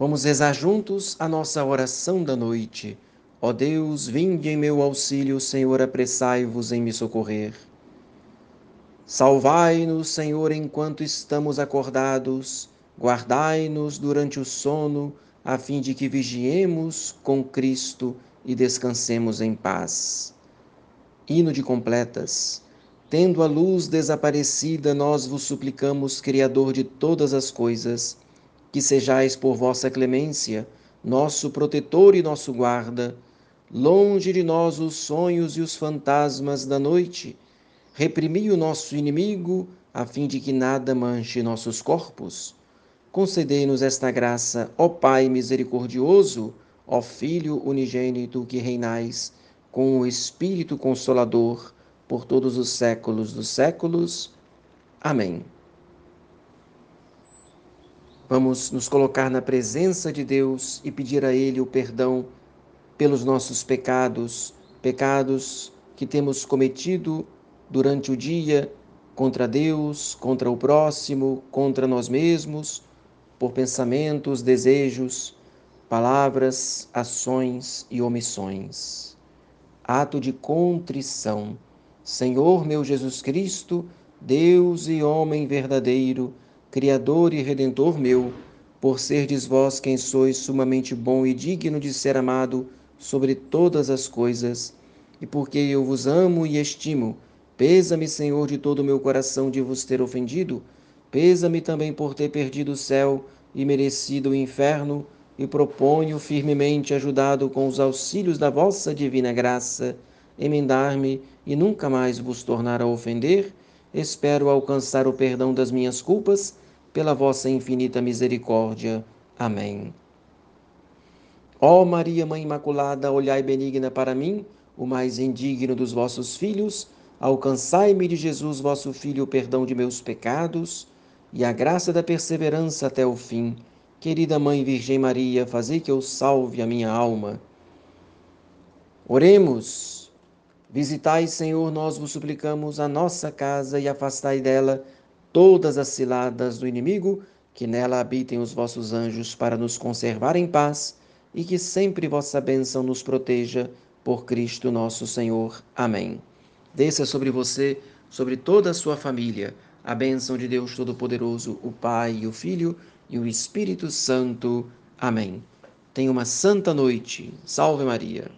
Vamos rezar juntos a nossa oração da noite. Ó Deus, vinde em meu auxílio, Senhor, apressai-vos em me socorrer. Salvai-nos, Senhor, enquanto estamos acordados, guardai-nos durante o sono, a fim de que vigiemos com Cristo e descansemos em paz. Hino de completas. Tendo a luz desaparecida, nós vos suplicamos, Criador de todas as coisas, que sejais por vossa clemência nosso protetor e nosso guarda, longe de nós os sonhos e os fantasmas da noite, reprimi o nosso inimigo, a fim de que nada manche nossos corpos. Concedei-nos esta graça, ó Pai misericordioso, ó Filho unigênito que reinais com o Espírito Consolador por todos os séculos dos séculos. Amém. Vamos nos colocar na presença de Deus e pedir a Ele o perdão pelos nossos pecados, pecados que temos cometido durante o dia contra Deus, contra o próximo, contra nós mesmos, por pensamentos, desejos, palavras, ações e omissões. Ato de contrição. Senhor meu Jesus Cristo, Deus e homem verdadeiro, Criador e Redentor meu, por serdes vós quem sois sumamente bom e digno de ser amado sobre todas as coisas, e porque eu vos amo e estimo, pesa-me, Senhor, de todo o meu coração de vos ter ofendido, pesa-me também por ter perdido o céu e merecido o inferno, e proponho firmemente, ajudado com os auxílios da vossa divina graça, emendar-me e nunca mais vos tornar a ofender, espero alcançar o perdão das minhas culpas pela vossa infinita misericórdia. Amém. Ó Maria, Mãe Imaculada, olhai benigna para mim, o mais indigno dos vossos filhos, alcançai-me de Jesus, vosso Filho, o perdão de meus pecados e a graça da perseverança até o fim. Querida Mãe Virgem Maria, fazei que eu salve a minha alma. Oremos. Visitai, Senhor, nós vos suplicamos, a nossa casa e afastai dela todas as ciladas do inimigo, que nela habitem os vossos anjos para nos conservar em paz e que sempre vossa bênção nos proteja, por Cristo nosso Senhor. Amém. Desça sobre você, sobre toda a sua família, a bênção de Deus Todo-Poderoso, o Pai, o Filho e o Espírito Santo. Amém. Tenha uma santa noite. Salve Maria.